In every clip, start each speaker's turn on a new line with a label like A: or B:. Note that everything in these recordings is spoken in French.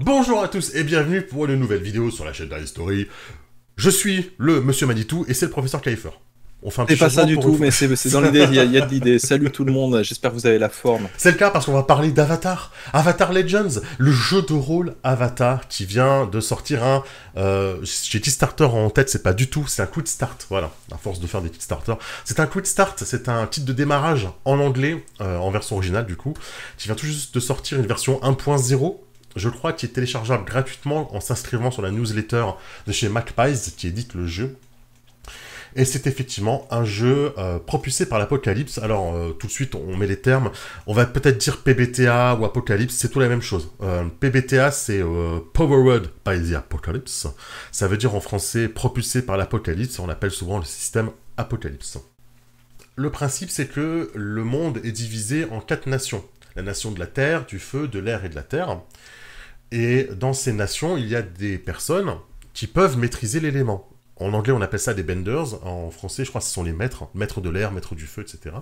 A: Bonjour à tous et bienvenue pour une nouvelle vidéo sur la chaîne d'History. Je suis le Monsieur Manitou et c'est le professeur Kaifer.
B: On fait un C'est pas ça du tout, mais c'est dans l'idée, il y, a de l'idée. Salut tout le monde, j'espère que vous avez la forme.
A: C'est le cas parce qu'on va parler d'Avatar, Avatar Legends, le jeu de rôle Avatar qui vient de sortir un. Euh, J'ai Kickstarter en tête, c'est pas du tout, c'est un quick start, voilà, à force de faire des Kickstarter. C'est un quick start, c'est un titre de démarrage en anglais, euh, en version originale du coup, qui vient tout juste de sortir une version 1.0 je crois, qui est téléchargeable gratuitement en s'inscrivant sur la newsletter de chez MacPies qui édite le jeu. Et c'est effectivement un jeu euh, propulsé par l'Apocalypse. Alors, euh, tout de suite, on met les termes. On va peut-être dire PBTA ou Apocalypse, c'est tout la même chose. Euh, PBTA, c'est Powered by the Apocalypse. Ça veut dire en français propulsé par l'Apocalypse. On l'appelle souvent le système Apocalypse. Le principe, c'est que le monde est divisé en quatre nations. La nation de la terre, du feu, de l'air et de la terre. Et dans ces nations, il y a des personnes qui peuvent maîtriser l'élément. En anglais, on appelle ça des benders. En français, je crois que ce sont les maîtres, maîtres de l'air, maîtres du feu, etc.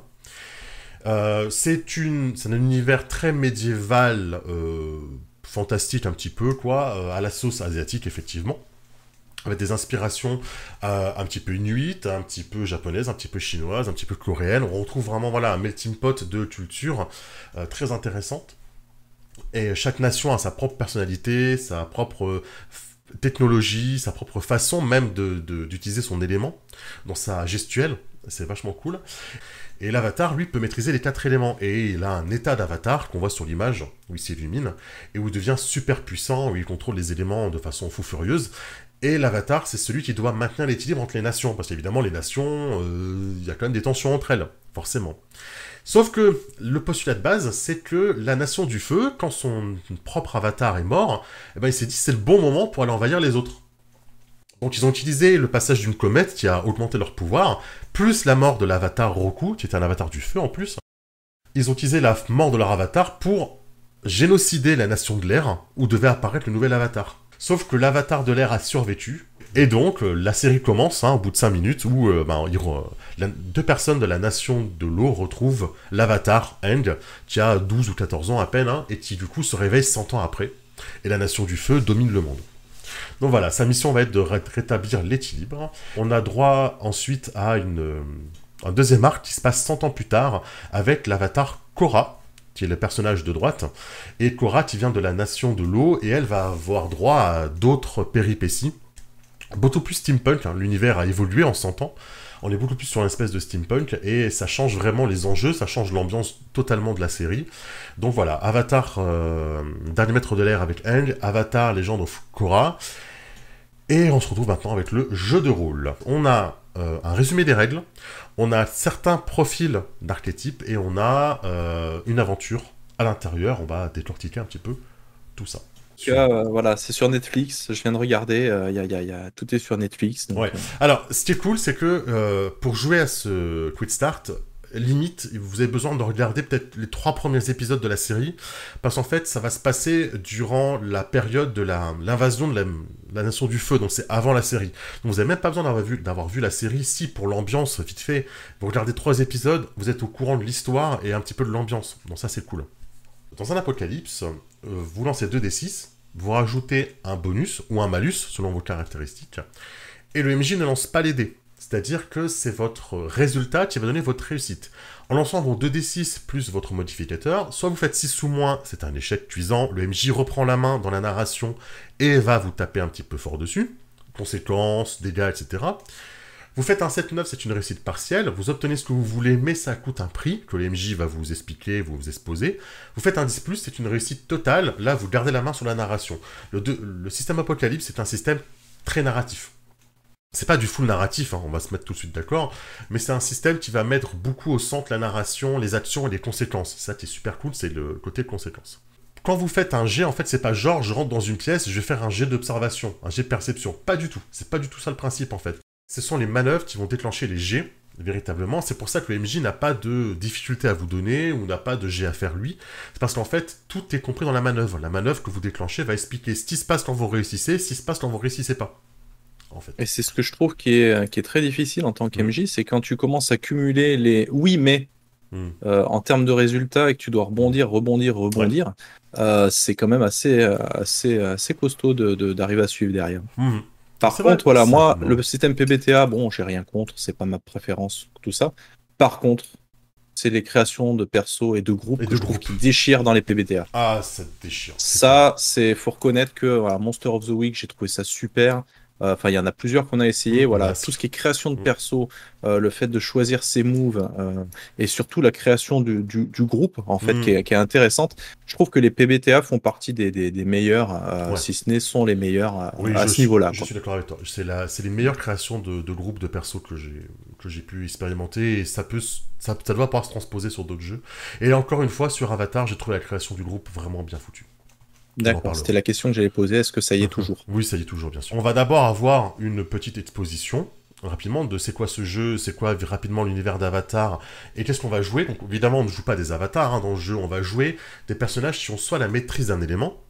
A: Euh, c'est un univers très médiéval, euh, fantastique un petit peu, quoi, euh, à la sauce asiatique, effectivement. Avec des inspirations un petit peu inuites, un petit peu japonaises, un petit peu chinoises, un petit peu coréennes. On retrouve vraiment voilà, un melting pot de culture très intéressante. Et chaque nation a sa propre personnalité, sa propre technologie, sa propre façon même d'utiliser de, son élément dans sa gestuelle. C'est vachement cool. Et l'avatar, lui, peut maîtriser les quatre éléments. Et il a un état d'avatar qu'on voit sur l'image, où il s'illumine, et où il devient super puissant, où il contrôle les éléments de façon fou furieuse. Et l'avatar, c'est celui qui doit maintenir l'équilibre entre les nations. Parce qu'évidemment, les nations, euh, il y a quand même des tensions entre elles, forcément. Sauf que le postulat de base, c'est que la nation du feu, quand son propre avatar est mort, eh ben, il s'est dit c'est le bon moment pour aller envahir les autres. Donc ils ont utilisé le passage d'une comète qui a augmenté leur pouvoir, plus la mort de l'avatar Roku, qui était un avatar du feu en plus. Ils ont utilisé la mort de leur avatar pour génocider la nation de l'air, où devait apparaître le nouvel avatar. Sauf que l'avatar de l'air a survécu, et donc, euh, la série commence hein, au bout de 5 minutes où euh, ben, deux personnes de la nation de l'eau retrouvent l'avatar Eng, qui a 12 ou 14 ans à peine, hein, et qui du coup se réveille 100 ans après. Et la nation du feu domine le monde. Donc voilà, sa mission va être de rétablir l'équilibre. On a droit ensuite à euh, un deuxième arc qui se passe 100 ans plus tard avec l'avatar Korra, qui est le personnage de droite. Et Korra qui vient de la nation de l'eau, et elle va avoir droit à d'autres péripéties beaucoup plus steampunk, hein. l'univers a évolué en 100 ans, on est beaucoup plus sur une espèce de steampunk, et ça change vraiment les enjeux, ça change l'ambiance totalement de la série. Donc voilà, Avatar, euh, Dernier Maître de l'air avec Aang, Avatar, Légende of Korra, et on se retrouve maintenant avec le jeu de rôle. On a euh, un résumé des règles, on a certains profils d'archétypes, et on a euh, une aventure à l'intérieur, on va décortiquer un petit peu tout ça.
B: Euh, voilà, c'est sur Netflix. Je viens de regarder. Euh, y y a, tout est sur Netflix.
A: ouais. Euh. Alors, ce qui est cool, c'est que pour jouer à ce Quick Start, limite, vous avez besoin de regarder peut-être les trois premiers épisodes de la série, parce qu'en fait, ça va se passer durant la période de l'invasion de la, Nation du Feu, donc c'est avant la série. Donc vous n'avez même pas besoin d'avoir vu, vu la série, si pour l'ambiance, vite fait, vous regardez trois épisodes, vous êtes au courant de l'histoire et un petit peu de l'ambiance. Donc ça, c'est cool. Dans un apocalypse, euh, vous lancez 2d6, vous rajoutez un bonus ou un malus selon vos caractéristiques, et le MJ ne lance pas les dés. C'est-à-dire que c'est votre résultat qui va donner votre réussite. En lançant vos 2d6 plus votre modificateur, soit vous faites 6 ou moins, c'est un échec cuisant, le MJ reprend la main dans la narration et va vous taper un petit peu fort dessus, conséquences, dégâts, etc. Vous faites un 7-9, c'est une réussite partielle, vous obtenez ce que vous voulez, mais ça coûte un prix, que l'MJ va vous expliquer, vous vous exposer. Vous faites un 10+, c'est une réussite totale, là vous gardez la main sur la narration. Le, système Apocalypse, c'est un système très narratif. C'est pas du full narratif, hein, on va se mettre tout de suite d'accord, mais c'est un système qui va mettre beaucoup au centre la narration, les actions et les conséquences. Ça qui est super cool, c'est le côté conséquences. Quand vous faites un jet, en fait, c'est pas genre je rentre dans une pièce, je vais faire un jet d'observation, un jet de perception. Pas du tout. C'est pas du tout ça le principe en fait ce sont les manœuvres qui vont déclencher les G, véritablement. C'est pour ça que le MJ n'a pas de difficulté à vous donner ou n'a pas de G à faire lui. C'est parce qu'en fait, tout est compris dans la manœuvre. La manœuvre que vous déclenchez va expliquer ce qui se passe quand vous réussissez, ce qui se passe quand vous réussissez pas.
B: En fait. Et c'est ce que je trouve qui est, qui est très difficile en tant qu'MJ, mm. c'est quand tu commences à cumuler les oui mais hmm. en termes de résultats et que tu dois rebondir, rebondir, rebondir, c'est quand même assez, assez, assez costaud d'arriver à suivre derrière. Hmm. Par contre, voilà, moi, le système PBTA, bon, j'ai rien contre, c'est pas ma préférence, tout ça. Par contre, c'est les créations de persos et de groupes et de groupes. qui déchirent dans les PBTA.
A: Ah, ça déchire.
B: Ça, c'est faut reconnaître que voilà, Monster of the Week, j'ai trouvé ça super. Euh, enfin, il y en a plusieurs qu'on a essayé. Mmh, voilà, tout ce qui est création de mmh. perso, euh, le fait de choisir ses moves euh, et surtout la création du, du, groupe, en fait, mmh. qui, est, qui, est, intéressante. Je trouve que les PBTA font partie des, des, des meilleurs, si ce n'est sont les meilleurs à ce niveau-là.
A: Je suis d'accord avec toi. C'est les meilleures créations de, de groupes de perso que j'ai que j'ai pu expérimenter et ça peut ça, ça doit pouvoir se transposer sur d'autres jeux. Et encore une fois, sur Avatar, j'ai trouvé la création du groupe vraiment bien foutue.
B: D'accord, c'était la question que j'allais poser. Est-ce que ça y est toujours?
A: Oui, ça y est toujours, bien sûr. On va d'abord avoir une petite exposition rapidement de c'est quoi ce jeu, c'est quoi rapidement l'univers d'Avatar et qu'est-ce qu'on va jouer. Donc évidemment, on ne joue pas des avatars hein, dans le jeu, on va jouer des personnages qui ont soit la maîtrise d'un élément,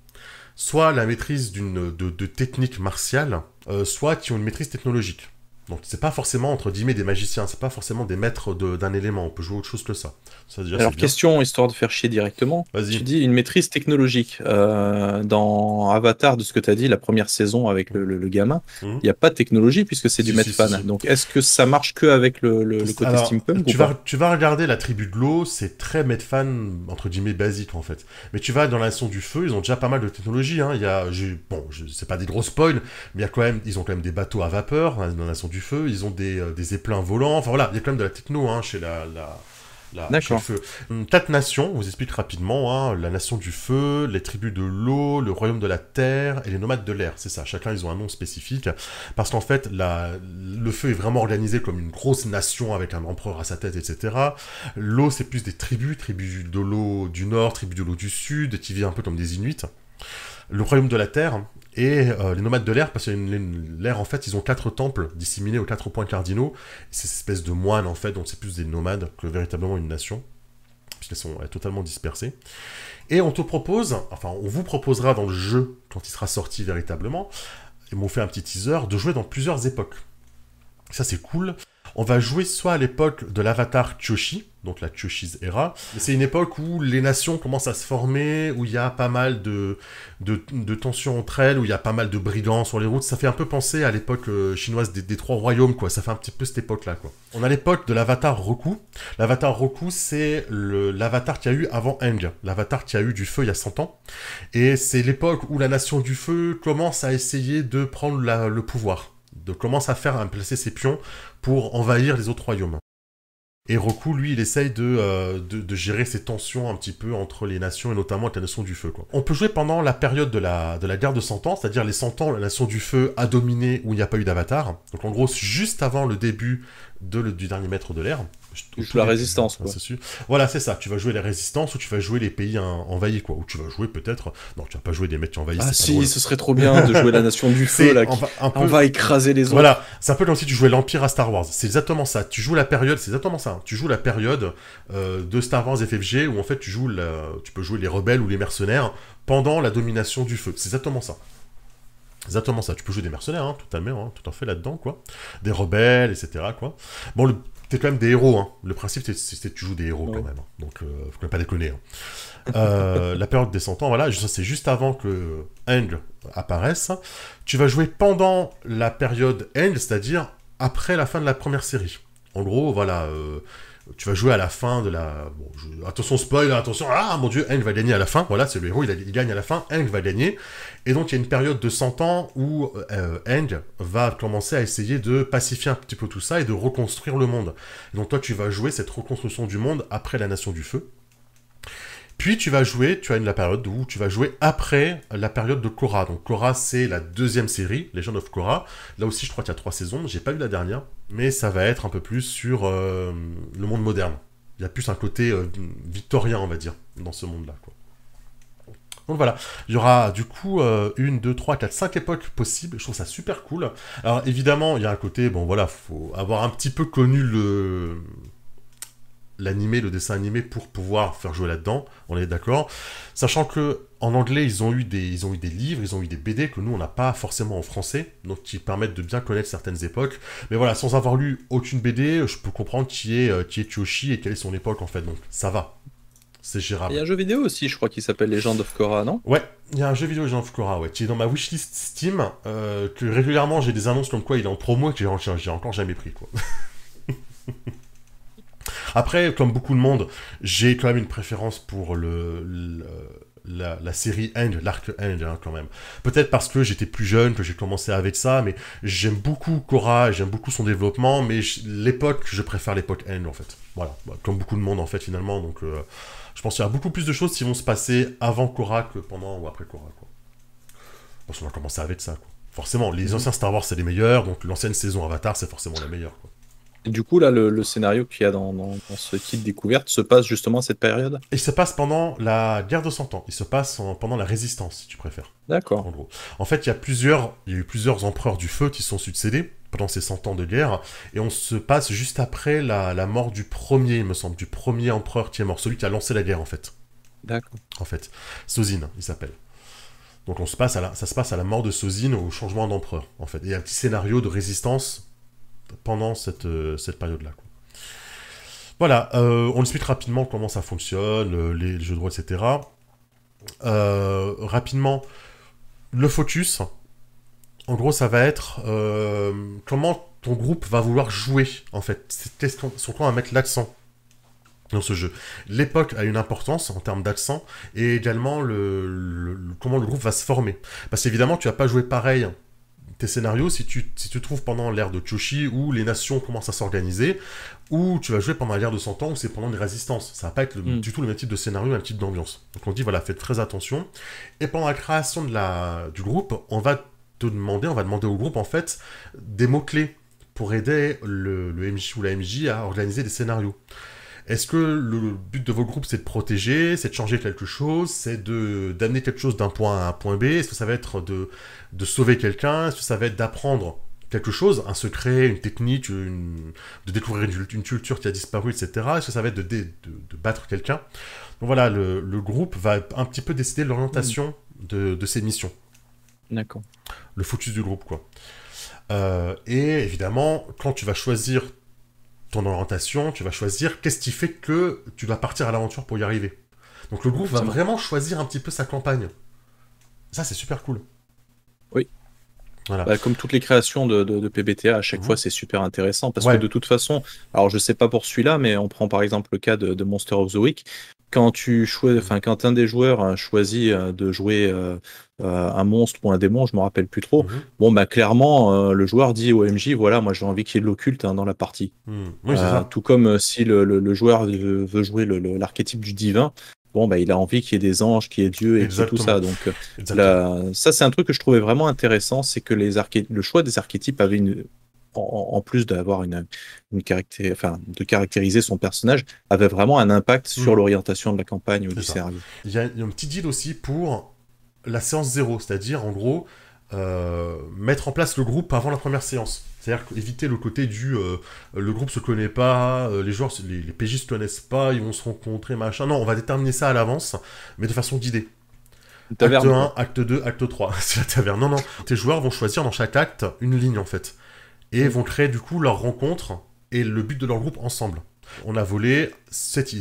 A: soit la maîtrise d'une de, de technique martiale, euh, soit qui ont une maîtrise technologique. Donc c'est pas forcément entre guillemets des magiciens, c'est pas forcément des maîtres d'un élément, on peut jouer autre chose que ça. ça
B: Alors question, histoire de faire chier directement, tu dis une maîtrise technologique. Euh, dans Avatar, de ce que tu as dit, la première saison avec le, gamin, mhm. il n'y a pas de technologie puisque c'est du si, Donc est-ce que ça marche que avec le, côté steampunk
A: tu, vas, tu vas regarder la tribu de l'eau, c'est très Medfan, entre guillemets, basique en fait. Mais tu vas dans la nation du feu, ils ont déjà pas mal de technologie. Hein. Il y a, bon, c'est pas des gros spoils, mais il y a quand même, ils ont quand même des bateaux à vapeur hein, dans la nation du feu, ils ont des, euh, des éplins volants, enfin voilà, il y a quand même de la techno hein, chez la, la, le feu. Hum, nations, on vous explique rapidement, hein, la nation du feu, les tribus de l'eau, le royaume de la terre et les nomades de l'air, c'est ça, chacun ils ont un nom spécifique, parce qu'en fait la, le feu est vraiment organisé comme une grosse nation avec un empereur à sa tête, etc. L'eau c'est plus des tribus, tribus de l'eau du nord, tribus de l'eau du sud, qui vivent un peu comme des Inuits. Le royaume de la terre, et euh, les nomades de l'air, parce que l'air, en fait, ils ont quatre temples disséminés aux quatre points cardinaux. C'est cette espèce de moines, en fait, donc c'est plus des nomades que véritablement une nation, puisqu'elles sont totalement dispersées. Et on te propose, enfin, on vous proposera dans le jeu, quand il sera sorti véritablement, et on fait un petit teaser, de jouer dans plusieurs époques. Ça, c'est cool. On va jouer soit à l'époque de l'avatar Choshi, donc la Choshi's Era. C'est une époque où les nations commencent à se former, où il y a pas mal de, de, tensions entre elles, où il y a pas mal de brigands sur les routes. Ça fait un peu penser à l'époque euh, chinoise des, trois royaumes, quoi. Ça fait un petit peu cette époque-là, quoi. On a l'époque de l'avatar Roku. L'avatar Roku, c'est l'avatar qu'il y a eu avant Eng, l'avatar qui a eu du feu il y a 100 ans. Et c'est l'époque où la nation du feu commence à essayer de prendre le pouvoir de commence à faire à placer ses pions pour envahir les autres royaumes. Et Roku, lui, il essaye euh, de, de, gérer ces tensions un petit peu entre les nations, et notamment avec la nation du feu. On peut jouer pendant la période de la, de la guerre de 100 ans, c'est-à-dire les 100 ans, la nation du feu a dominé où il n'y a pas eu d'avatar. Donc en gros, juste avant le début de, le, du dernier maître de l'air.
B: la résistance, quoi.
A: Voilà, c'est ça. Tu vas jouer les résistances ou tu vas jouer les pays envahis, quoi. Ou tu vas jouer peut-être. Non, tu vas pas jouer des mecs qui envahissent.
B: Ah si, ce serait trop bien de jouer la nation du feu, là. Qui... On va écraser les autres.
A: Voilà, c'est un peu comme si tu jouais l'Empire à Star Wars. C'est exactement ça. Tu joues la période, c'est exactement ça. Tu joues la période euh, de Star Wars FFG où en fait tu joues, tu peux jouer les rebelles ou les mercenaires pendant la domination du feu. C'est exactement ça exactement ça. Tu peux jouer des mercenaires, hein, tout à fait, hein, tout à fait là-dedans, quoi. Des rebelles, etc., quoi. Bon, le... t'es quand même des héros, hein. Le principe, c'est que tu joues des héros, quand même. Hein. Donc, euh, faut quand même pas déconner. Hein. Euh, la période des 100 ans, voilà, c'est juste avant que Eng apparaisse. Tu vas jouer pendant la période Eng, c'est-à-dire après la fin de la première série. En gros, voilà, euh, tu vas jouer à la fin de la... Attention spoil, attention, ah mon dieu, Eng va gagner à la fin, voilà, c'est le héros, il, gagne à la fin, Eng va gagner, et donc il y a une période de 100 ans où euh, Eng va commencer à essayer de pacifier un petit peu tout ça et de reconstruire le monde. donc toi tu vas jouer cette reconstruction du monde après la Nation du Feu, puis tu vas jouer, tu as une la période où tu vas jouer après la période de Korra. Donc Korra, c'est la deuxième série, Legend of Korra. Là aussi, je crois qu'il y a trois saisons. J'ai pas vu la dernière, mais ça va être un peu plus sur euh, le monde moderne. Il y a plus un côté euh, victorien, on va dire, dans ce monde-là. Donc voilà, il y aura du coup euh, une, deux, trois, quatre, cinq époques possibles. Je trouve ça super cool. Alors évidemment, il y a un côté, bon voilà, faut avoir un petit peu connu le l'animé, le dessin animé pour pouvoir faire jouer là-dedans, on est d'accord. Sachant que en anglais, ils ont eu des, ils ont eu des livres, ils ont eu des BD que nous on n'a pas forcément en français, donc qui permettent de bien connaître certaines époques. Mais voilà, sans avoir lu aucune BD, je peux comprendre qui est, euh, qui est et quelle est son époque en fait, donc ça va. C'est gérable.
B: Il y a un jeu vidéo aussi, je crois, qui s'appelle Legend of Korra, non?
A: Ouais, il y a un jeu vidéo Legend of Korra, ouais, qui est dans ma wishlist Steam, euh, que régulièrement j'ai des annonces comme quoi il est en promo et que j'ai encore jamais pris, quoi. Après, comme beaucoup de monde, j'ai quand même une préférence pour le, la, série End, l'arc End, hein, quand même. Peut-être parce que j'étais plus jeune, que j'ai commencé avec ça, mais j'aime beaucoup Korra, j'aime beaucoup son développement, mais l'époque, je préfère l'époque End, en fait. Voilà, bah, comme beaucoup de monde, en fait, finalement, donc... Euh, je pense qu'il y a beaucoup plus de choses qui vont se passer avant Korra que pendant ou après Korra. Quoi. Parce qu'on va commencer avec ça. Quoi. Forcément, les mhm. anciens Star Wars, c'est les meilleurs, donc l'ancienne saison Avatar, c'est forcément la meilleure. Quoi.
B: Du coup, là, le, scénario qu'il y a dans, ce kit découverte se passe justement à cette période?
A: Il se passe pendant la guerre de 100 ans. Il se passe pendant la résistance, si tu préfères.
B: D'accord.
A: En gros. En fait, il y, a plusieurs, il y a eu plusieurs empereurs du feu qui sont succédés pendant ces 100 ans de guerre, et on se passe juste après la, mort du premier, il me semble, du premier empereur qui est mort, celui qui a lancé la guerre en fait.
B: D'accord.
A: En fait, Sozine, il s'appelle. Donc on se passe à la, ça se passe à la mort de Sozine au changement d'empereur, en fait. Et il y a un petit scénario de résistance pendant cette, euh, période-là. Voilà, euh, on explique rapidement comment ça fonctionne, euh, les, jeux de rôle, etc. rapidement, le focus, en gros, ça va être comment ton groupe va vouloir jouer, en fait. Sur quoi on va mettre l'accent dans ce jeu. L'époque a une importance en termes d'accent, et également le, comment le groupe va se former. Parce qu'évidemment, tu vas pas jouer pareil tes scénarios si tu, si tu trouves pendant l'ère de Choshi où les nations commencent à s'organiser, ou tu vas jouer pendant l'ère de 100 ans où c'est pendant des résistances. Ça va pas être mm. du tout le même type de scénario, le même type d'ambiance. Donc on dit voilà, faites très attention. Et pendant la création de la, du groupe, on va te demander, on va demander au groupe en fait des mots-clés pour aider le, MJ ou la MJ à organiser des scénarios. Est-ce que le but de vos groupes c'est de protéger, c'est de changer quelque chose, c'est de d'amener quelque chose d'un point A à un point B? Est-ce que ça va être de, de sauver quelqu'un? Est-ce que ça va être d'apprendre quelque chose, un secret, une technique, une, de découvrir une, culture qui a disparu, etc. Est-ce que ça va être de, de, de battre quelqu'un? Donc voilà, le, le, groupe va un petit peu décider l'orientation de, de ses missions.
B: D'accord.
A: Le focus du groupe, quoi. Euh, et évidemment, quand tu vas choisir ton orientation, tu vas choisir qu'est-ce qui fait que tu vas partir à l'aventure pour y arriver. Donc le groupe va vraiment choisir un petit peu sa campagne. Ça, c'est super cool.
B: Oui. Voilà. Bah, comme toutes les créations de, de, PBTA, à chaque mhm. fois, c'est super intéressant parce que de toute façon, alors je sais pas pour celui-là, mais on prend par exemple le cas de, de Monster of the Week quand tu choisis, enfin quand un des joueurs choisit euh, de jouer euh, euh, un monstre ou un démon, je me rappelle plus trop. Mhm. Bon bah clairement, le joueur dit au MJ, voilà, moi j'ai envie qu'il y ait de l'occulte hein, dans la partie.
A: Mhm.
B: Tout comme si le, joueur veut, jouer l'archétype du divin, bon bah il a envie qu'il y ait des anges, qu'il y ait Dieu et tout ça. Donc ça c'est un truc que je trouvais vraiment intéressant, c'est que les le choix des archétypes avait une en, plus d'avoir une, une enfin, de caractériser son personnage, avait vraiment un impact sur hmm. l'orientation de la campagne ou du scénario.
A: Il y, a, un petit deal aussi pour la séance zéro, c'est-à-dire en gros euh, mettre en place le groupe avant la première séance. C'est-à-dire éviter le côté du euh, le groupe se connaît pas, euh, les joueurs, les, les PJ se connaissent pas, ils vont se rencontrer, machin. Non, on va déterminer ça à l'avance, mais de façon guidée. Acte 1, acte 2, acte 3. C'est la taverne. Non, non. Tes joueurs vont choisir dans chaque acte une ligne en fait et vont créer du coup leur rencontre et le but de leur groupe ensemble. On a volé cet,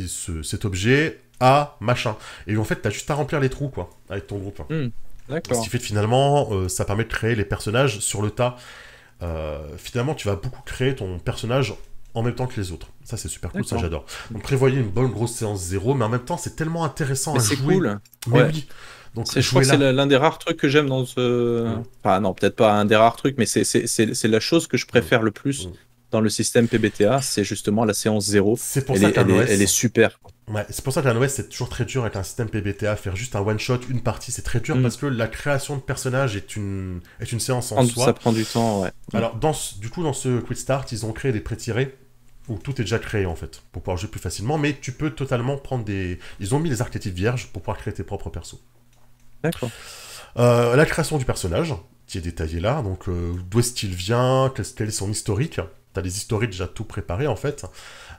A: cet objet à machin. Et en fait, t'as juste à remplir les trous, quoi, avec ton groupe.
B: Hmm,
A: Ce qui fait que finalement, euh, ça permet de créer les personnages sur le tas. Euh, finalement, tu vas beaucoup créer ton personnage en même temps que les autres. Ça, c'est super cool, ça j'adore. Donc prévoyez une bonne grosse séance zéro, mais en même temps, c'est tellement intéressant à jouer.
B: C'est cool.
A: Mais oui.
B: Donc, je crois que c'est l'un des rares trucs que j'aime dans ce. Mm. Enfin, non, peut-être pas un des rares trucs, mais c'est la chose que je préfère le plus mm. dans le système PBTA, c'est justement la séance zéro.
A: C'est pour
B: elle
A: ça
B: qu'un OS. Elle est super.
A: Ouais, c'est pour ça qu'un OS, c'est toujours très dur avec un système PBTA. Faire juste un one-shot, une partie, c'est très dur mm. parce que la création de personnages est une, est une séance en soi.
B: Ça prend du temps, ouais.
A: Alors, dans du coup, dans ce Quick Start, ils ont créé des pré-tirés où tout est déjà créé en fait, pour pouvoir jouer plus facilement, mais tu peux totalement prendre des. Ils ont mis les archétypes vierges pour pouvoir créer tes propres persos.
B: D'accord.
A: Euh, la création du personnage, qui est détaillée là, donc euh, d'où est-ce qu'il vient, quel est son historique? Tu as les historiques déjà tout préparés en fait.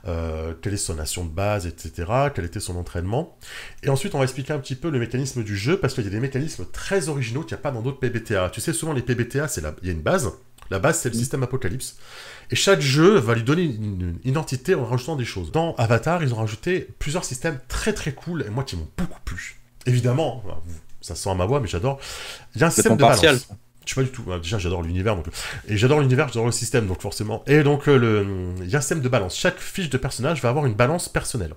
A: Euh, quelle est son nation de base, etc. Quel était son entraînement? Et ensuite, on va expliquer un petit peu le mécanisme du jeu, parce qu'il y a des mécanismes très originaux qu'il n'y a pas dans d'autres PBTA. Tu sais, souvent les PBTA, c'est il y a une base. La base, c'est le système Apocalypse. Et chaque jeu va lui donner une, identité en rajoutant des choses. Dans Avatar, ils ont rajouté plusieurs systèmes très très cool, et moi qui m'ont beaucoup plu. Évidemment, ça sent à ma voix, mais j'adore. Il y a un système de balance. Je sais pas du tout. Déjà, j'adore l'univers. Donc... Et j'adore l'univers, j'adore le système, donc forcément. Et donc, euh, le... il y a un système de balance. Chaque fiche de personnage va avoir une balance personnelle.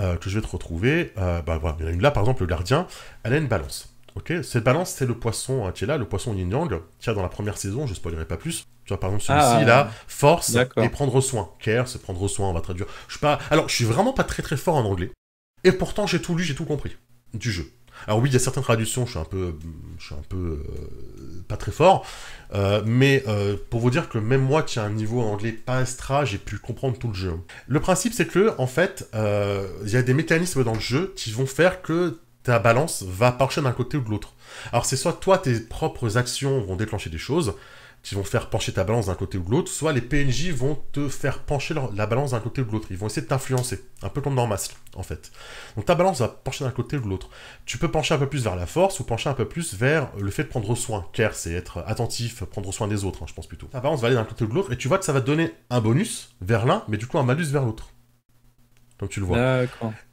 A: Euh, que je vais te retrouver. Euh, bah, voilà. Il y en a une là, par exemple, le gardien. Elle a une balance. Ok Cette balance, c'est le poisson hein, qui est là, le poisson yin yang, qui a dans la première saison, je ne spoilerai pas plus. Tu vois, par exemple, celui-ci, ah, là, force et prendre soin. Care, c'est prendre soin, on va traduire. Je suis pas... Alors, je suis vraiment pas très très fort en anglais. Et pourtant, j'ai tout lu, j'ai tout compris du jeu. Alors oui, il y a certaines traductions, je suis un peu, je suis un peu euh, pas très fort, euh, mais euh, pour vous dire que même moi qui ai un niveau anglais pas extra, j'ai pu comprendre tout le jeu. Le principe c'est que en fait, il y a des mécanismes dans le jeu qui vont faire que ta balance va pencher d'un côté ou de l'autre. Alors c'est soit toi tes propres actions vont déclencher des choses, qui vont faire pencher ta balance d'un côté ou de l'autre, soit les PNJ vont te faire pencher la balance d'un côté ou de l'autre. Ils vont essayer de t'influencer, un peu comme dans Mask, en fait. Donc ta balance va pencher d'un côté ou de l'autre. Tu peux pencher un peu plus vers la force ou pencher un peu plus vers le fait de prendre soin. Care, c'est être attentif, prendre soin des autres, hein, je pense plutôt. Ta balance va aller d'un côté ou de l'autre, et tu vois que ça va te donner un bonus vers l'un, mais du coup un malus vers l'autre. Donc tu le vois.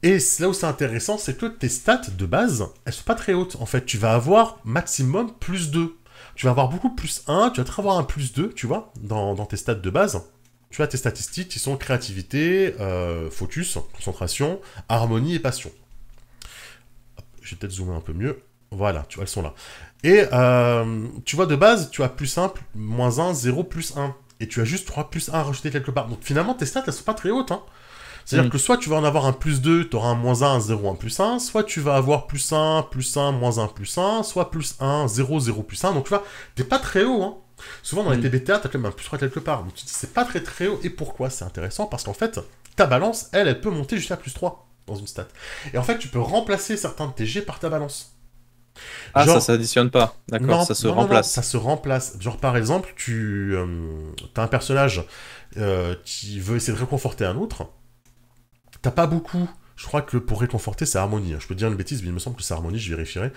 A: Et là où c'est intéressant, c'est que tes stats de base, elles sont pas très hautes. En fait, tu vas avoir maximum plus 2 tu vas avoir beaucoup plus 1, tu vas avoir un plus 2, tu vois, dans, tes stats de base. Tu as tes statistiques qui sont créativité, euh, focus, concentration, harmonie et passion. Je vais peut-être zoomer un peu mieux. Voilà, tu vois, elles sont là. Et euh, tu vois, de base, tu as plus 1, moins 1, 0, plus 1. Et tu as juste 3 plus 1 rajouté quelque part. Donc finalement, tes stats, elles sont pas très hautes. Hein. C'est-à-dire mm. que soit tu vas en avoir un plus 2, tu auras un moins 1, un 0, un plus 1, soit tu vas avoir plus 1, plus 1, moins 1, plus 1, soit plus 1, 0, 0, plus 1. Donc tu vois, t'es pas très haut, hein. Souvent dans les mm. TBTA, t'as quand même un plus 3 quelque part. Donc tu te dis, c'est pas très très haut. Et pourquoi? C'est intéressant parce qu'en fait, ta balance, elle, elle peut monter jusqu'à plus 3 dans une stat. Et en fait, tu peux remplacer certains de tes G par ta balance.
B: Ah, ça s'additionne pas. D'accord, ça se remplace.
A: ça se remplace. Genre, par exemple, tu euh, as un personnage euh, qui veut essayer de réconforter un autre. T'as pas beaucoup. Je crois que pour réconforter, c'est harmonie. Hein. Je peux dire une bêtise, mais il me semble que c'est harmonie, je vérifierai.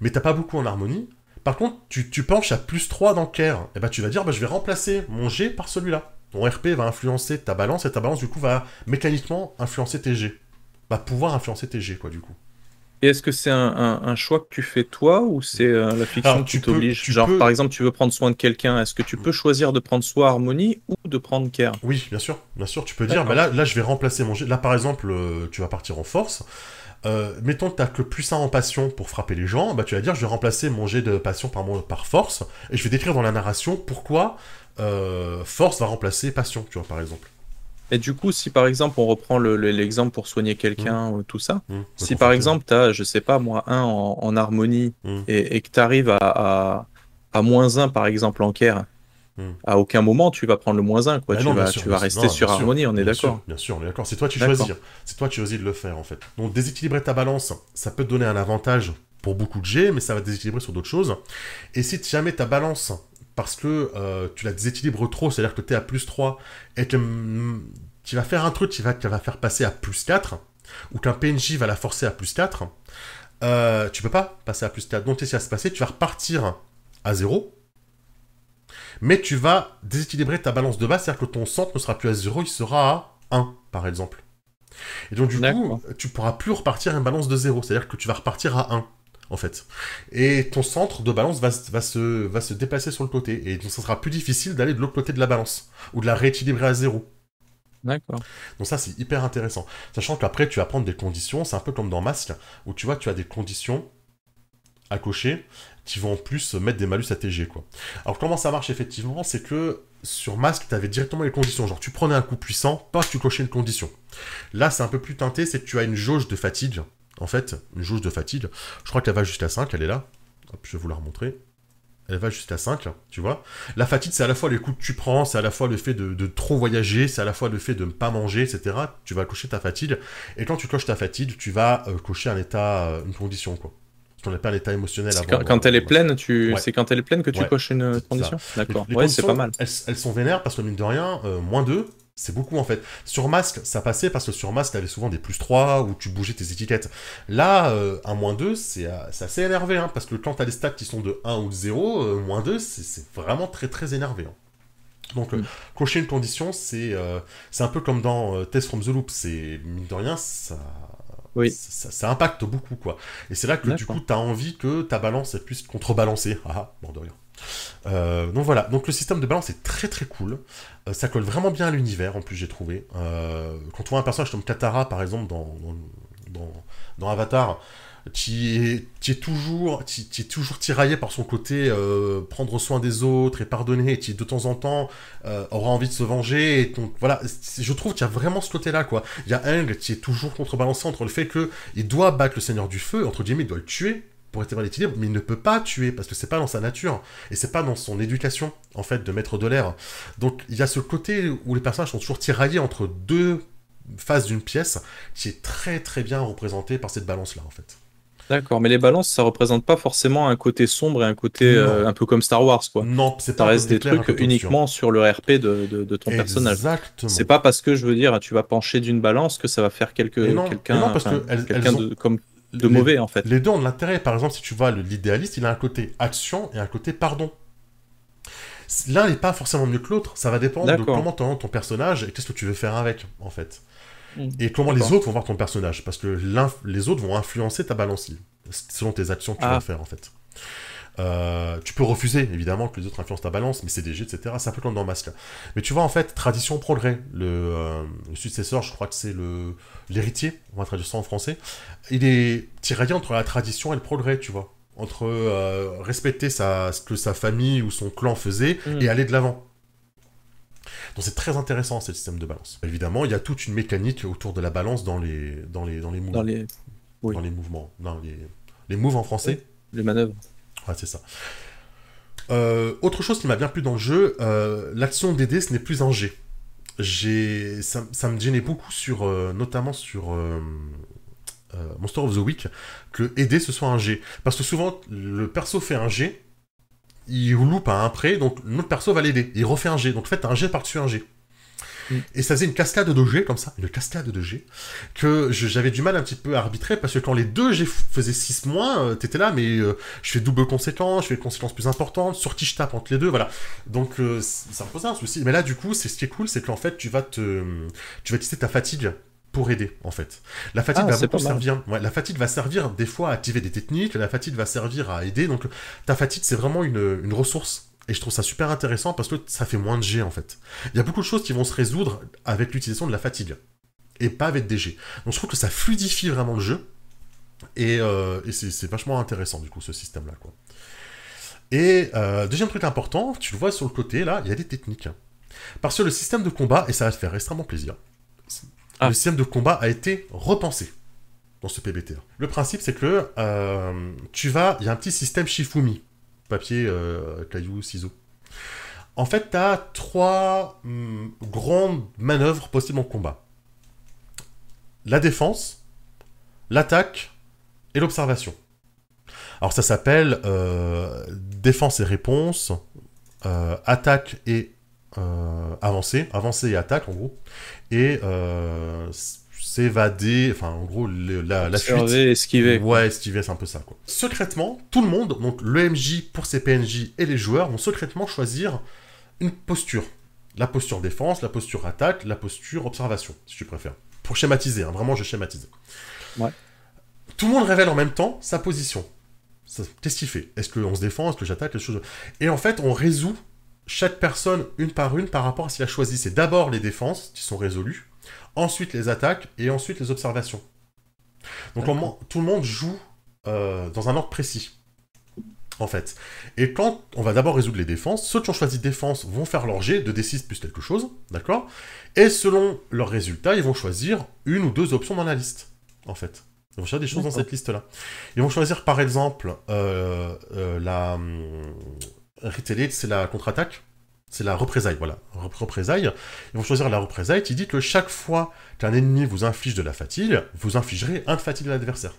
A: Mais t'as pas beaucoup en harmonie. Par contre, tu, penches à plus 3 dans care. Et eh bah ben, tu vas dire, bah, je vais remplacer mon G par celui-là. Ton RP va influencer ta balance, et ta balance, du coup, va mécaniquement influencer tes G. Va pouvoir influencer tes G, quoi, du coup.
B: Et est-ce que c'est un, choix que tu fais toi ou c'est euh, la fiction qui t'oblige? Genre, par exemple, tu veux prendre soin de quelqu'un, est-ce que tu peux choisir de prendre soin harmonie ou de prendre care?
A: Oui, bien sûr, bien sûr. Tu peux dire, bah là, là, je vais remplacer mon jet. Là, par exemple, euh, tu vas partir en force. Euh, mettons que tu as que plus 1 en passion pour frapper les gens, bah tu vas dire je vais remplacer mon jet de passion par, mon, par force, et je vais décrire dans la narration pourquoi force va remplacer passion, tu vois, par exemple.
B: Et du coup, si par exemple, on reprend l'exemple pour soigner quelqu'un, mmh. ou tout ça, mmh. si par exemple, tu as, je sais pas, moi, 1 en, harmonie mmh. et, que tu arrives à, à, moins 1, par exemple, en care, à aucun moment tu vas prendre le moins 1, quoi. Bah tu, vas, tu vas rester sur harmonie, on est d'accord.
A: Bien sûr, on est d'accord. C'est toi qui choisis. C'est toi qui choisis de le faire, en fait. Donc, déséquilibrer ta balance, ça peut te donner un avantage pour beaucoup de G, mais ça va déséquilibrer sur d'autres choses. Et si jamais ta balance parce que euh, tu la déséquilibres trop, c'est-à-dire que tu es à plus 3, et que mm, tu vas faire un truc qui va, va faire passer à plus 4, ou qu'un PNJ va la forcer à plus 4, euh, tu peux pas passer à plus 4. Donc, qu'est-ce qui va se passer? Tu vas repartir à 0, mais tu vas déséquilibrer ta balance de base, c'est-à-dire que ton centre ne sera plus à 0, il sera à 1, par exemple. Et donc, du coup, tu pourras plus repartir à une balance de 0, c'est-à-dire que tu vas repartir à 1 en fait. Et ton centre de balance va, va, se, va se déplacer sur le côté. Et donc, ça sera plus difficile d'aller de l'autre côté de la balance. Ou de la rééquilibrer à zéro.
B: D'accord.
A: Donc ça, c'est hyper intéressant. Sachant qu'après, tu vas prendre des conditions. C'est un peu comme dans Mask, où tu vois, tu as des conditions à cocher qui vont en plus mettre des malus à TG, quoi. Alors, comment ça marche, effectivement C'est que sur Mask, tu avais directement les conditions. Genre, tu prenais un coup puissant, pas tu cochais une condition. Là, c'est un peu plus teinté, c'est que tu as une jauge de fatigue en fait, une jauge de fatigue. Je crois qu'elle va jusqu'à 5, elle est là. je vais vous la remontrer. Elle va jusqu'à 5, tu vois. La fatigue, c'est à la fois les coups que tu prends, c'est à la fois le fait de, trop voyager, c'est à la fois le fait de ne pas manger, etc. Tu vas cocher ta fatigue. Et quand tu coches ta fatigue, tu vas euh, cocher un état, euh, une condition, quoi. qu'on appelle l'état émotionnel.
B: Avant, quand, elle est pleine, tu... c'est quand elle est pleine que tu coches une condition? D'accord, ouais, c'est pas mal.
A: Elles, sont vénères parce que, mine de rien, moins 2, c'est beaucoup en fait. Sur masque, ça passait parce que sur masque, t'avais souvent des plus 3 où tu bougeais tes étiquettes. Là, euh, un moins 2, c'est assez énervé, hein, parce que quand t'as des stats qui sont de 1 ou de 0, euh, moins 2, c'est vraiment très très énervé. Hein. Donc, euh, mm. cocher une condition, c'est c'est un peu comme dans Test from the Loop. C'est, mine de rien, ça, oui. ça, impacte beaucoup, quoi. Et c'est là que du coup, t'as envie que ta balance puisse contrebalancer. Ah, ah, bon de rien. Euh, donc voilà, donc le système de balance est très très cool. Euh, ça colle vraiment bien à l'univers, en plus j'ai trouvé. Euh, quand on voit un personnage comme Katara, par exemple, dans, dans, Avatar, qui est, toujours, qui, est toujours tiraillé par son côté prendre soin des autres et pardonner, et qui de temps en temps aura envie de se venger. Voilà, je trouve qu'il y a vraiment ce côté-là, quoi. Il y a Aang qui est toujours contrebalancé entre le fait qu'il doit battre le Seigneur du Feu, entre guillemets, il doit le tuer, pour établir l'équilibre, mais il ne peut pas tuer parce que c'est pas dans sa nature et c'est pas dans son éducation en fait de mettre de l'air. Donc il y a ce côté où les personnages sont toujours tiraillés entre deux faces d'une pièce qui est très très bien représenté par cette balance là en fait.
B: D'accord, mais les balances, ça représente pas forcément un côté sombre et un côté euh, un peu comme Star Wars, quoi.
A: Non,
B: c'est pas. Ça reste des trucs uniquement sur le RP de, de, ton personnage. Exactement. C'est pas parce que je veux dire, tu vas pencher d'une balance que ça va faire quelque, quelqu'un, de comme de mauvais en fait.
A: Les deux ont de l'intérêt. Par exemple, si tu vois l'idéaliste, il a un côté action et un côté pardon. L'un n'est pas forcément mieux que l'autre. Ça va dépendre de comment ton, ton personnage et qu'est-ce que tu veux faire avec en fait. Hmm. Et comment les autres vont voir ton personnage. Parce que les autres vont influencer ta balance selon tes actions que tu vas ah. faire en fait. Euh, tu peux refuser, évidemment, que les autres influencent ta balance, mais c'est des jets, etc. C'est un peu comme dans Masque. Mais tu vois, en fait, tradition, progrès. Le, euh, le successeur, je crois que c'est le l'héritier, on va traduire ça en français. Il est tiraillé entre la tradition et le progrès, tu vois. Entre euh, respecter sa, ce que sa famille ou son clan faisait mm. et aller de l'avant. Donc c'est très intéressant, ce système de balance. Évidemment, il y a toute une mécanique autour de la balance dans les, dans les, dans les mouvements. Dans les, dans les mouvements. Dans les, les moves en français.
B: Les manœuvres.
A: Ouais, c'est ça. Euh, autre chose qui m'a bien plu dans le jeu, euh, l'action d'aider, ce n'est plus un G. Ça, me gênait beaucoup, sur, euh, notamment sur Monster of the Week, que aider ce soit un G. Parce que souvent, le perso fait un G, il loupe à un prêt, donc notre perso va l'aider. Il refait un G. Donc en fait, un G par-dessus un G. Mm. Et ça faisait une cascade de G, comme ça, une cascade de G, que j'avais du mal un petit peu à arbitrer, parce que quand les deux G faisaient 6 moins, euh, t'étais là, mais euh, je fais double conséquence, je fais une conséquence plus importante, sur qui je tape entre les deux, voilà. Donc euh, ça me posait un souci. Mais là, du coup, c'est ce qui est cool, c'est qu'en fait, tu vas te, tu vas utiliser ta fatigue pour aider en fait. La fatigue ah, va beaucoup servir. la fatigue va servir des fois à activer des techniques, la fatigue va servir à aider. Donc ta fatigue c'est vraiment une, une ressource et je trouve ça super intéressant parce que ça fait moins de G en fait. Il y a beaucoup de choses qui vont se résoudre avec l'utilisation de la fatigue. Et pas avec des G. Donc je trouve que ça fluidifie vraiment le jeu. Et, euh, c'est vachement intéressant du coup ce système là quoi. Et euh, deuxième truc important, tu le vois sur le côté là, il y a des techniques. Parce que le système de combat, et ça va te faire extrêmement plaisir, ah. le système de combat a été repensé dans ce PBTA. Le principe c'est que euh, tu vas, il y a un petit système Shifumi papier, euh, caillou, ciseaux. En fait, tu as trois hum, grandes manœuvres possibles en combat. La défense, l'attaque et l'observation. Alors ça s'appelle euh, défense et réponse, euh, attaque et avancée, avancée et attaque en gros, et s'évader, enfin en gros la, la fuite.
B: esquiver.
A: Ouais, esquiver, c'est un peu ça quoi. Secrètement, tout le monde, donc le MJ pour ses PNJ et les joueurs vont secrètement choisir une posture. La posture défense, la posture attaque, la posture observation, si tu préfères. Pour schématiser, hein, vraiment je schématise. Ouais. Tout le monde révèle en même temps sa position. Qu'est-ce qu'il fait? Est-ce qu'on se défend? Est-ce que j'attaque? Et en fait, on résout chaque personne une par une par rapport à ce qu'il a choisi. C'est d'abord les défenses qui sont résolues, ensuite les attaques et ensuite les observations. Donc tout le monde joue euh, dans un ordre précis. En fait. Et quand on va d'abord résoudre les défenses, ceux qui ont choisi défense vont faire leur jet de D6 plus quelque chose, d'accord? Et selon leurs résultats, ils vont choisir une ou deux options dans la liste, en fait. Ils vont choisir des choses dans cette liste-là. Ils vont choisir par exemple euh, euh, la hum, retaliate, c'est la contre-attaque. C'est la représaille, voilà. Représaille. Ils vont choisir la représaille qui dit que chaque fois qu'un ennemi vous inflige de la fatigue, vous infligerez un de fatigue à l'adversaire.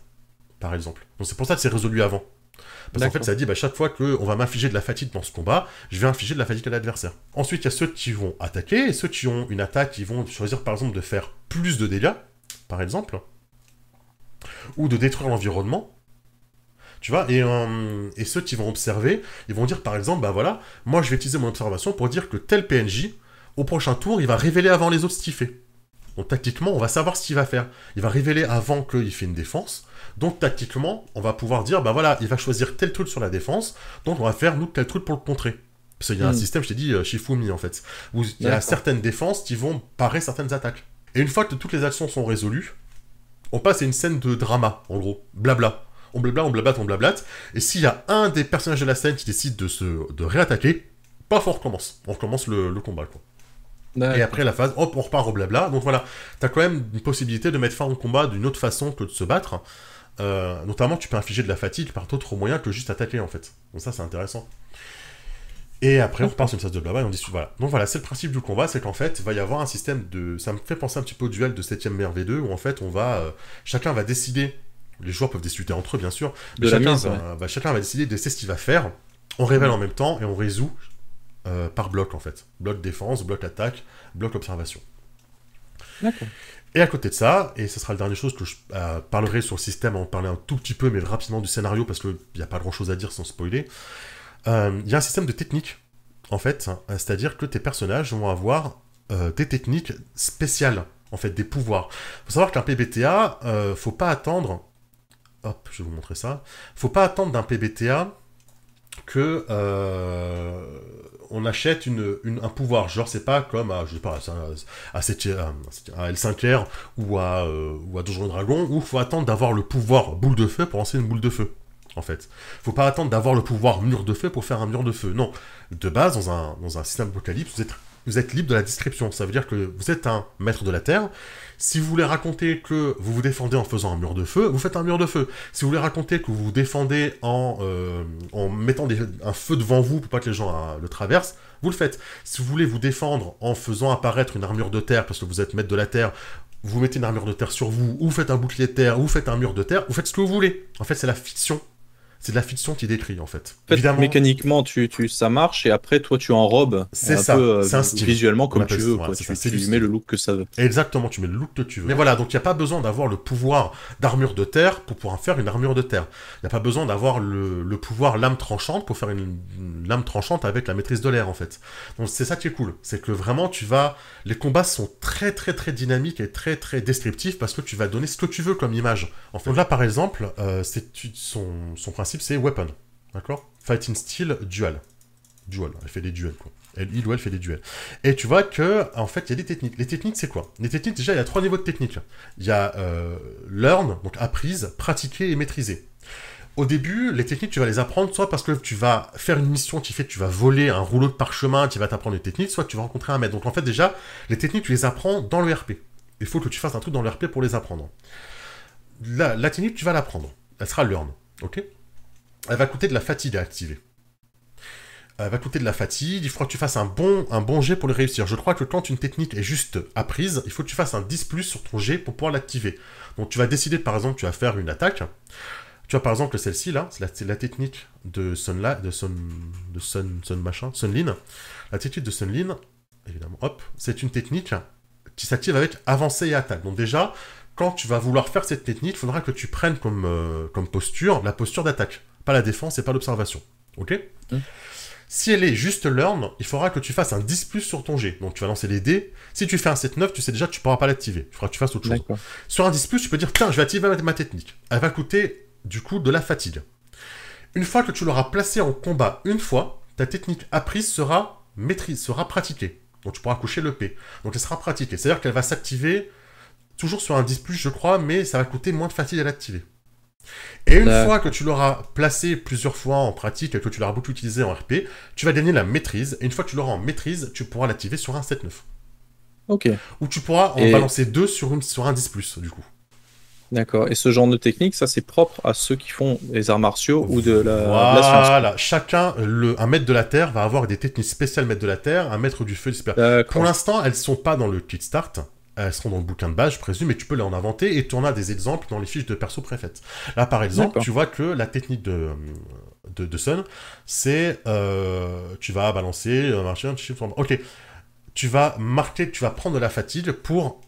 A: par exemple. Donc c'est pour ça que c'est résolu avant. Parce qu'en fait, ça dit, bah, chaque fois qu'on va m'infliger de la fatigue dans ce combat, je vais infliger de la fatigue à l'adversaire. Ensuite, il y a ceux qui vont attaquer, et ceux qui ont une attaque, qui vont choisir par exemple de faire plus de dégâts, par exemple, ou de détruire l'environnement. Tu vois, et, euh, et, ceux qui vont observer, ils vont dire par exemple, bah voilà, moi je vais utiliser mon observation pour dire que tel PNJ, au prochain tour, il va révéler avant les autres ce qu'il fait. Donc tactiquement, on va savoir ce qu'il va faire. Il va révéler avant qu'il fait une défense. Donc tactiquement, on va pouvoir dire, bah voilà, il va choisir tel truc sur la défense, donc on va faire nous tel truc pour le contrer. Parce qu'il y a un hmm. système, je t'ai dit, euh, Shifumi en fait, où il y a certaines défenses qui vont parer certaines attaques. Et une fois que toutes les actions sont résolues, on passe à une scène de drama, en gros, blabla. On blabla, on blablate, on blablate. Et s'il y a un des personnages de la scène qui décide de se de réattaquer, paf, on recommence. On recommence le, le combat, quoi. Et après la phase, hop, on repart au blabla. Donc voilà, t'as quand même une possibilité de mettre fin au combat d'une autre façon que de se battre. Euh, notamment, tu peux infliger de la fatigue par d'autres moyens que juste attaquer en fait. Donc ça, c'est intéressant. Et après, on repart sur une phase de blabla et on dit voilà. Donc voilà, c'est le principe du combat, c'est qu'en fait, il va y avoir un système de. Ça me fait penser un petit peu au duel de 7ème MRV2 où en fait, on va. Euh, chacun va décider. Les joueurs peuvent discuter entre eux, bien sûr. Mais chacun, va, chacun va décider de ce qu'il va faire. On révèle en même temps et on résout euh, par bloc en fait. Bloc défense, bloc attaque, bloc observation. D'accord. Et à côté de ça, et ce sera la dernière chose que je euh, parlerai sur le système, en parler un tout petit peu, mais rapidement du scénario, parce qu'il n'y a pas grand chose à dire sans spoiler. Euh, il y a un système de techniques, en fait, c'est-à-dire que tes personnages vont avoir des techniques spéciales, en fait, des pouvoirs. Il faut savoir qu'un PBTA, faut pas attendre. Hop, je vais vous montrer ça. Faut pas attendre d'un PBTA que on achète un pouvoir. Genre, c'est pas comme à, je sais pas, à, à, L5R ou à, euh, ou à Donjon Dragon, où il faut attendre d'avoir le pouvoir boule de feu pour lancer une boule de feu. En fait, faut pas attendre d'avoir le pouvoir mur de feu pour faire un mur de feu. Non, de base, dans un, dans un système apocalypse, vous êtes, vous êtes libre de la description. Ça veut dire que vous êtes un maître de la terre si vous voulez raconter que vous vous défendez en faisant un mur de feu, vous faites un mur de feu. Si vous voulez raconter que vous vous défendez en, euh, mettant un feu devant vous pour pas que les gens euh, le traversent, vous le faites. Si vous voulez vous défendre en faisant apparaître une armure de terre parce que vous êtes maître de la terre, vous mettez une armure de terre sur vous, ou vous faites un bouclier de terre, ou vous faites un mur de terre, vous faites ce que vous voulez. En fait, c'est la fiction c'est de la fiction qui décrit en fait.
B: Évidemment, mécaniquement, tu, tu, ça marche et après, toi, tu enrobes
A: c'est ça,
B: euh, un style. visuellement comme tu veux. tu, mets le look que ça veut.
A: Exactement, tu mets le look que tu veux. Mais voilà, donc il n'y a pas besoin d'avoir le pouvoir d'armure de terre pour pouvoir faire une armure de terre. Il n'y a pas besoin d'avoir le, le, pouvoir lame tranchante pour faire une, lame tranchante avec la maîtrise de l'air en fait. Donc c'est ça qui est cool, c'est que vraiment tu vas, les combats sont très très très dynamiques et très très descriptifs parce que tu vas donner ce que tu veux comme image. En fait, donc là par exemple, euh, c'est son, son principe c'est weapon. D'accord? Fighting style dual. Dual, elle fait des duels, quoi. Elle, il ou elle fait des duels. Et tu vois que, en fait, il y a des techniques. Les techniques, c'est quoi? Les techniques, déjà, il y a trois niveaux de techniques. Il y a euh, learn, donc apprise, pratiquer et maîtriser. Au début, les techniques, tu vas les apprendre soit parce que tu vas faire une mission qui fait que tu vas voler un rouleau de parchemin qui va t'apprendre une technique, soit tu vas rencontrer un maître. Donc en fait, déjà, les techniques, tu les apprends dans le RP. Il faut que tu fasses un truc dans le RP pour les apprendre. La technique, tu vas l'apprendre. Elle sera learn. Ok? Elle va coûter de la fatigue à activer. Elle va coûter de la fatigue, il faudra que tu fasses un bon, un bon jet pour le réussir. Je crois que quand une technique est juste apprise, il faut que tu fasses un 10 plus sur ton jet pour pouvoir l'activer. Donc tu vas décider, par exemple, tu vas faire une attaque. Tu vois, par exemple, celle-ci, là, c'est la, technique de Sunla, de Sun, de Sun, machin, Sunlin. La technique de Sunlin, évidemment, hop, c'est une technique qui s'active avec avancée et attaque. Donc déjà, quand tu vas vouloir faire cette technique, il faudra que tu prennes comme, euh, comme posture la posture d'attaque pas la défense et pas l'observation. Ok mmh. Si elle est juste learn, il faudra que tu fasses un 10 plus sur ton G. Donc tu vas lancer les dés. Si tu fais un 7-9, tu sais déjà que tu pourras pas l'activer. Il faudra que tu fasses autre chose. Sur un 10 plus, tu peux dire tiens, je vais activer ma technique. Elle va coûter du coup de la fatigue. Une fois que tu l'auras placée en combat une fois, ta technique apprise sera maîtrise, sera pratiquée. Donc tu pourras coucher le P. Donc elle sera pratiquée. C'est-à-dire qu'elle va s'activer toujours sur un 10 plus, je crois, mais ça va coûter moins de fatigue à l'activer. Et une fois que tu l'auras placé plusieurs fois en pratique et que tu l'auras beaucoup utilisé en RP, tu vas gagner la maîtrise. Et une fois que tu l'auras en maîtrise, tu pourras l'activer sur un 7-9.
B: Ok.
A: Ou tu pourras en balancer deux sur, une, sur un 10, du coup.
B: D'accord. Et ce genre de technique, ça c'est propre à ceux qui font les arts martiaux ou de la,
A: voilà. Chacun, le, un maître de la terre va avoir des techniques spéciales maître de la terre, un maître du feu, etc. Pour l'instant, elles sont pas dans le kickstart. Elles seront dans le bouquin de base, je présume, et tu peux les en inventer, et tu en as des exemples dans les fiches de perso préfaites. Là, par exemple, tu vois que la technique de, de, de Sun, c'est euh, tu vas balancer, euh, machin, ok, tu vas marquer, tu vas prendre de la fatigue pour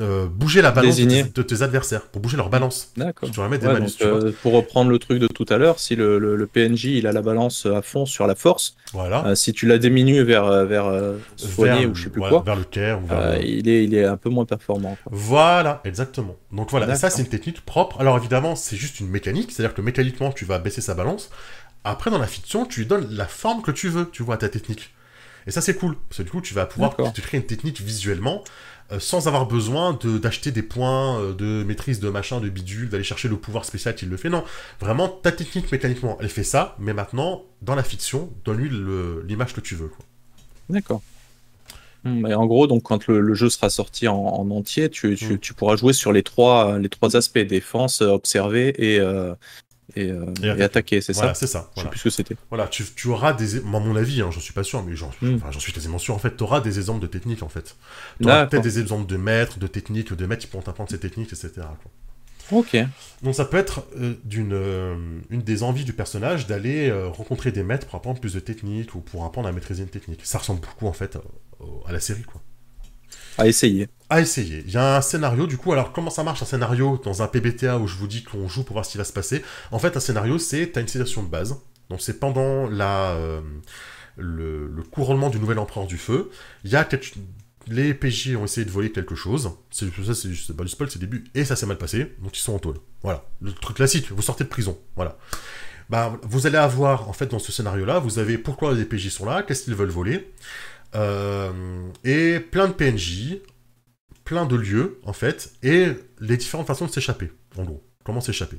A: euh, bouger la balance de tes, adversaires, pour bouger leur balance.
B: D'accord. Tu des euh, pour reprendre le truc de tout à l'heure, si le, le, PNJ il a la balance à fond sur la force,
A: voilà.
B: Euh, si tu la diminues vers vers soigner ou je sais plus quoi,
A: vers le cœur,
B: il est il est un peu moins performant.
A: Voilà, exactement. Donc voilà, ça c'est une technique propre. Alors évidemment, c'est juste une mécanique, c'est-à-dire que mécaniquement tu vas baisser sa balance. Après dans la fiction, tu lui donnes la forme que tu veux, tu vois, à ta technique. Et ça c'est cool, parce que du coup tu vas pouvoir te créer une technique visuellement euh, sans avoir besoin d'acheter des points euh, de maîtrise de machin, de bidule, d'aller chercher le pouvoir spécial qu'il le fait. Non, vraiment, ta technique mécaniquement, elle fait ça, mais maintenant, dans la fiction, donne-lui l'image que tu veux.
B: D'accord. Hmm, en gros, donc quand le, jeu sera sorti en, entier, tu, hmm. tu, pourras jouer sur les trois, les trois aspects défense, observer et, euh, et, euh, attaquer, c'est
A: ça C'est ça.
B: Je sais plus ce que c'était.
A: Voilà, tu, tu, auras des. À mon avis, hein, j'en suis pas sûr, mais j'en hmm. suis quasiment sûr. En fait, tu auras des exemples de techniques, en fait. Tu auras peut-être des exemples de maîtres, de techniques, de maîtres qui pourront t'apprendre ces techniques, etc.
B: Ok.
A: Donc ça peut être euh, d'une euh, une des envies du personnage d'aller rencontrer des maîtres pour apprendre plus de techniques ou pour apprendre à maîtriser une technique. Ça ressemble beaucoup en fait à la série quoi.
B: À essayer.
A: À essayer. Il y a un scénario, du coup, alors comment ça marche un scénario dans un PBTA où je vous dis qu'on joue pour voir ce qui va se passer? En fait, un scénario, c'est, tu as une situation de base, donc c'est pendant la, euh, le, couronnement du nouvel empereur du feu, il y a les PJ ont essayé de voler quelque chose, c'est ça, c'est du spoil, c'est début, et ça s'est mal passé, donc ils sont en tôle. Voilà, le truc classique, vous sortez de prison, voilà. Bah, vous allez avoir, en fait, dans ce scénario-là, vous avez pourquoi les PJ sont là, qu'est-ce qu'ils veulent voler, et plein de PNJ, plein de lieux, en fait, et les différentes façons de s'échapper, en gros. Comment s'échapper.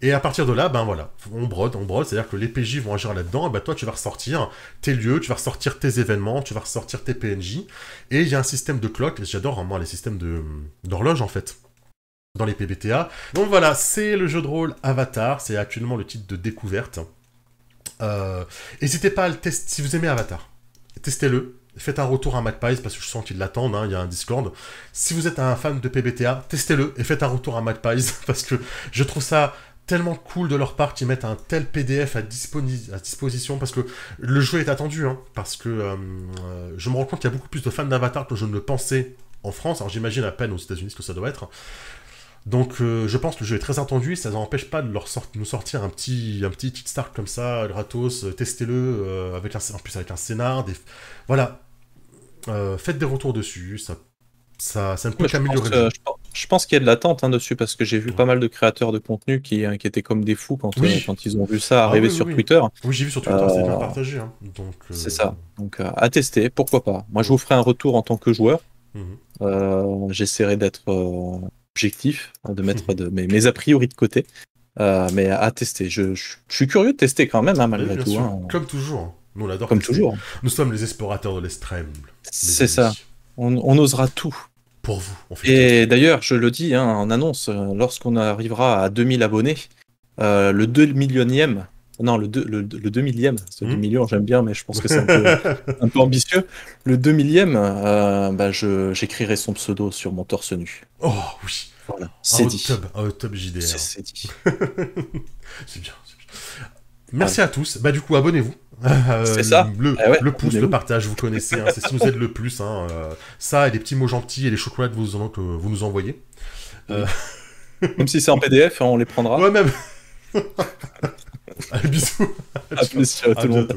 A: Et à partir de là, ben voilà, on brode, on brode, c'est-à-dire que les PJ vont agir là-dedans, et ben toi tu vas ressortir tes lieux, tu vas ressortir tes événements, tu vas ressortir tes PNJ, et il y a un système de clock, j'adore moi les systèmes d'horloge en fait, dans les PBTA. Donc voilà, c'est le jeu de rôle Avatar, c'est actuellement le titre de découverte. Euh, n'hésitez pas à le tester, si vous aimez Avatar, testez-le, faites un retour à MacPies parce que je sens qu'ils l'attendent, hein, il y a un Discord. Si vous êtes un fan de PBTA, testez-le et faites un retour à MacPies parce que je trouve ça tellement cool de leur part qu'ils mettent un tel PDF à, disposition parce que le jeu est attendu, hein, parce que euh, euh, je me rends compte qu'il y a beaucoup plus de fans d'Avatar que je ne le pensais en France, alors j'imagine à peine aux États-Unis ce que ça doit être. Donc euh, je pense que le jeu est très attendu, ça n'empêche pas de leur nous sortir un petit, un petit start comme ça, gratos, testez-le, avec un, en plus avec un scénar, des... voilà, euh, faites des retours dessus, ça, ça, ça ne peut qu'améliorer.
B: Je, pense qu'il y a de l'attente hein, dessus parce que j'ai vu pas mal de créateurs de contenu qui, euh, qui étaient comme des fous quand, euh, quand ils ont vu ça ah arriver sur Twitter.
A: Oui, j'ai vu sur Twitter, c'est bien partagé. Hein.
B: C'est ça. Donc à tester, pourquoi pas. Moi, je vous ferai un retour en tant que joueur. Mhm. J'essaierai d'être objectif, hein, de mettre de, mes, mes, a priori de côté. mais à tester. Je, suis curieux de tester quand même, malgré tout.
A: Comme toujours. Nous, on adore.
B: Comme toujours.
A: Nous sommes les explorateurs de l'extrême.
B: C'est ça. On, osera tout.
A: Pour vous.
B: Et d'ailleurs, je le dis hein, en annonce, euh, lorsqu'on arrivera à 2000 abonnés, euh, le 2 millionième, non, le 2, le, 2 millième, ce 2 hmm. millions, j'aime bien, mais je pense que c'est un, peu, ambitieux. Le 2 millième, euh, bah, j'écrirai son pseudo sur mon torse nu.
A: Oh oui.
B: Voilà, c'est dit.
A: un top JDR.
B: C'est dit.
A: c'est bien. Merci à tous. Bah du coup, abonnez-vous.
B: Euh, c'est ça.
A: Le, eh le pouce, le partage, vous connaissez. Hein, c'est ce qui nous aide le plus. Hein, euh, ça et les petits mots gentils et les chocolats que vous, que vous nous envoyez.
B: Euh... Même si c'est en PDF, on les prendra.
A: Ouais, même. Allez, bisous.
B: À plus, ciao tout le monde.